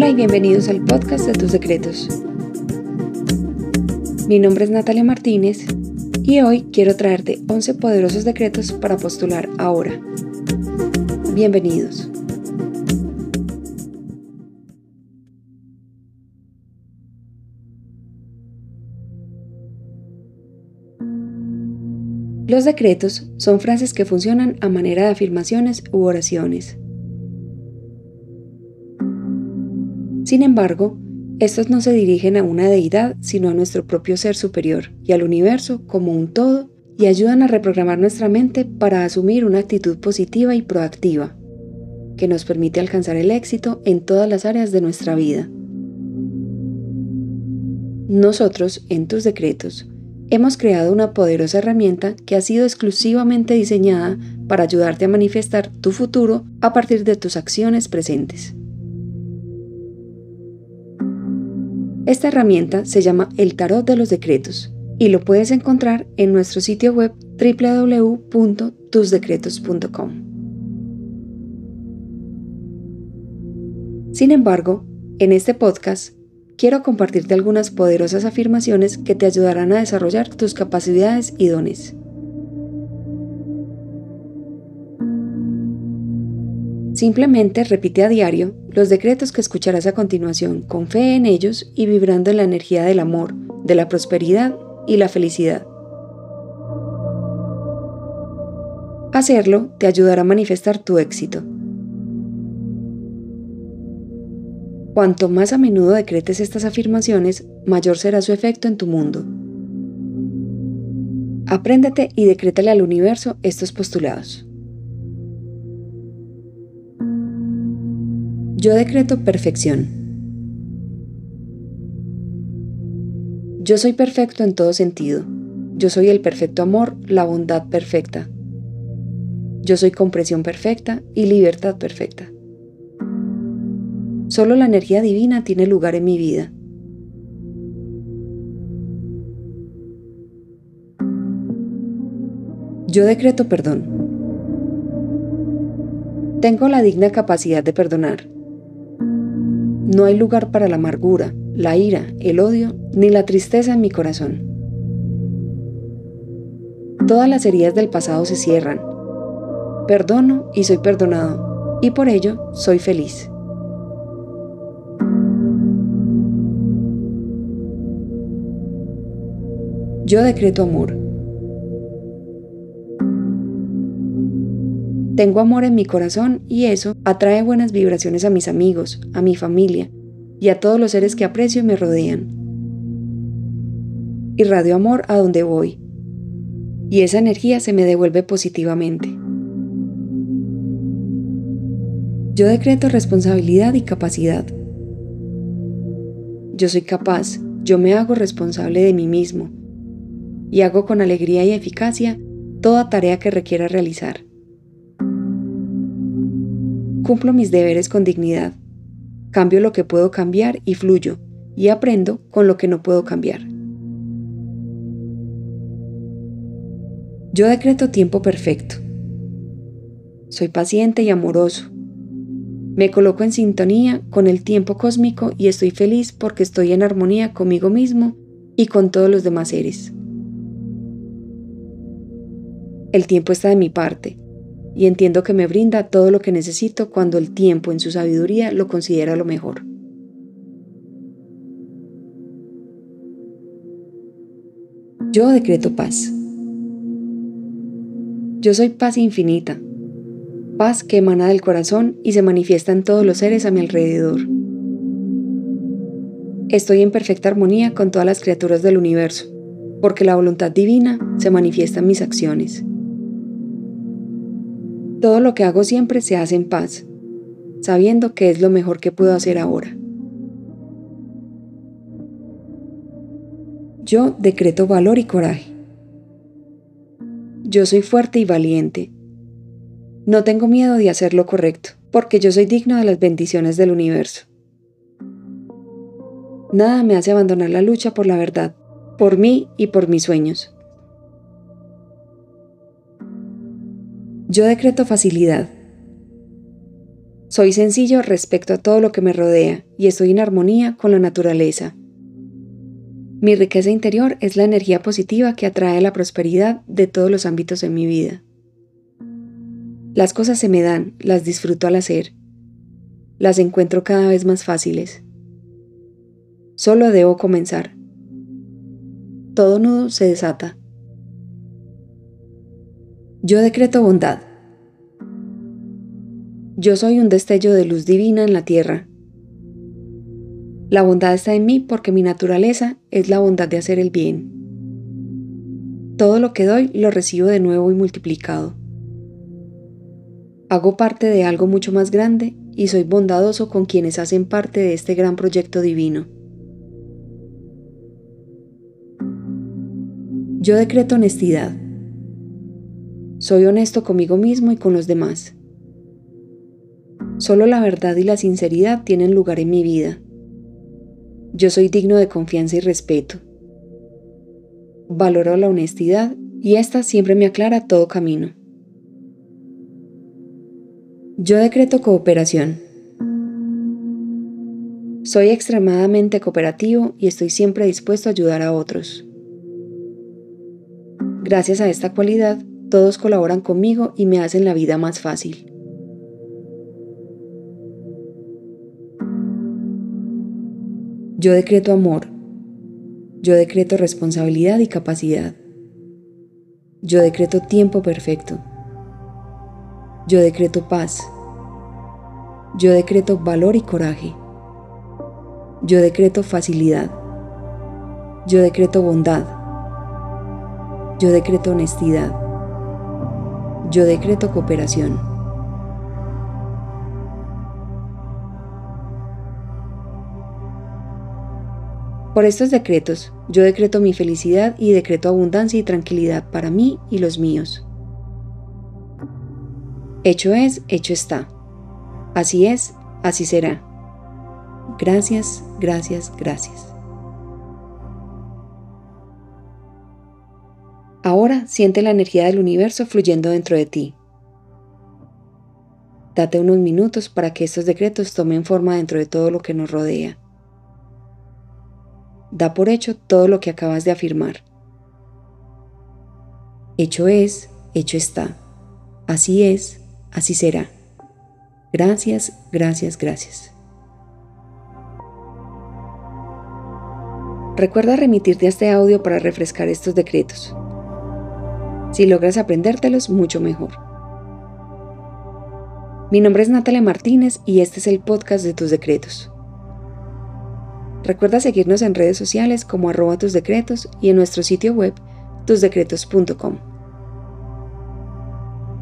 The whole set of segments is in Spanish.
Hola y bienvenidos al podcast de tus secretos. Mi nombre es Natalia Martínez y hoy quiero traerte 11 poderosos decretos para postular ahora. Bienvenidos. Los decretos son frases que funcionan a manera de afirmaciones u oraciones. Sin embargo, estos no se dirigen a una deidad, sino a nuestro propio ser superior y al universo como un todo y ayudan a reprogramar nuestra mente para asumir una actitud positiva y proactiva, que nos permite alcanzar el éxito en todas las áreas de nuestra vida. Nosotros, en tus decretos, hemos creado una poderosa herramienta que ha sido exclusivamente diseñada para ayudarte a manifestar tu futuro a partir de tus acciones presentes. Esta herramienta se llama el Tarot de los Decretos y lo puedes encontrar en nuestro sitio web www.tusdecretos.com. Sin embargo, en este podcast quiero compartirte algunas poderosas afirmaciones que te ayudarán a desarrollar tus capacidades y dones. Simplemente repite a diario los decretos que escucharás a continuación con fe en ellos y vibrando en la energía del amor, de la prosperidad y la felicidad. Hacerlo te ayudará a manifestar tu éxito. Cuanto más a menudo decretes estas afirmaciones, mayor será su efecto en tu mundo. Apréndete y decrétale al universo estos postulados. Yo decreto perfección. Yo soy perfecto en todo sentido. Yo soy el perfecto amor, la bondad perfecta. Yo soy comprensión perfecta y libertad perfecta. Solo la energía divina tiene lugar en mi vida. Yo decreto perdón. Tengo la digna capacidad de perdonar. No hay lugar para la amargura, la ira, el odio ni la tristeza en mi corazón. Todas las heridas del pasado se cierran. Perdono y soy perdonado, y por ello soy feliz. Yo decreto amor. Tengo amor en mi corazón y eso atrae buenas vibraciones a mis amigos, a mi familia y a todos los seres que aprecio y me rodean. Irradio amor a donde voy y esa energía se me devuelve positivamente. Yo decreto responsabilidad y capacidad. Yo soy capaz, yo me hago responsable de mí mismo y hago con alegría y eficacia toda tarea que requiera realizar. Cumplo mis deberes con dignidad. Cambio lo que puedo cambiar y fluyo, y aprendo con lo que no puedo cambiar. Yo decreto tiempo perfecto. Soy paciente y amoroso. Me coloco en sintonía con el tiempo cósmico y estoy feliz porque estoy en armonía conmigo mismo y con todos los demás seres. El tiempo está de mi parte y entiendo que me brinda todo lo que necesito cuando el tiempo en su sabiduría lo considera lo mejor. Yo decreto paz. Yo soy paz infinita, paz que emana del corazón y se manifiesta en todos los seres a mi alrededor. Estoy en perfecta armonía con todas las criaturas del universo, porque la voluntad divina se manifiesta en mis acciones. Todo lo que hago siempre se hace en paz, sabiendo que es lo mejor que puedo hacer ahora. Yo decreto valor y coraje. Yo soy fuerte y valiente. No tengo miedo de hacer lo correcto, porque yo soy digno de las bendiciones del universo. Nada me hace abandonar la lucha por la verdad, por mí y por mis sueños. Yo decreto facilidad. Soy sencillo respecto a todo lo que me rodea y estoy en armonía con la naturaleza. Mi riqueza interior es la energía positiva que atrae la prosperidad de todos los ámbitos de mi vida. Las cosas se me dan, las disfruto al hacer. Las encuentro cada vez más fáciles. Solo debo comenzar. Todo nudo se desata. Yo decreto bondad. Yo soy un destello de luz divina en la tierra. La bondad está en mí porque mi naturaleza es la bondad de hacer el bien. Todo lo que doy lo recibo de nuevo y multiplicado. Hago parte de algo mucho más grande y soy bondadoso con quienes hacen parte de este gran proyecto divino. Yo decreto honestidad. Soy honesto conmigo mismo y con los demás. Solo la verdad y la sinceridad tienen lugar en mi vida. Yo soy digno de confianza y respeto. Valoro la honestidad y esta siempre me aclara todo camino. Yo decreto cooperación. Soy extremadamente cooperativo y estoy siempre dispuesto a ayudar a otros. Gracias a esta cualidad, todos colaboran conmigo y me hacen la vida más fácil. Yo decreto amor. Yo decreto responsabilidad y capacidad. Yo decreto tiempo perfecto. Yo decreto paz. Yo decreto valor y coraje. Yo decreto facilidad. Yo decreto bondad. Yo decreto honestidad. Yo decreto cooperación. Por estos decretos, yo decreto mi felicidad y decreto abundancia y tranquilidad para mí y los míos. Hecho es, hecho está. Así es, así será. Gracias, gracias, gracias. Siente la energía del universo fluyendo dentro de ti. Date unos minutos para que estos decretos tomen forma dentro de todo lo que nos rodea. Da por hecho todo lo que acabas de afirmar. Hecho es, hecho está. Así es, así será. Gracias, gracias, gracias. Recuerda remitirte a este audio para refrescar estos decretos. Si logras aprendértelos, mucho mejor. Mi nombre es Natalia Martínez y este es el podcast de tus decretos. Recuerda seguirnos en redes sociales como arroba tus decretos y en nuestro sitio web tusdecretos.com.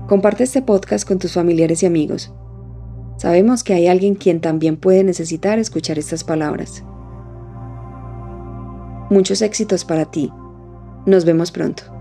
Comparte este podcast con tus familiares y amigos. Sabemos que hay alguien quien también puede necesitar escuchar estas palabras. Muchos éxitos para ti. Nos vemos pronto.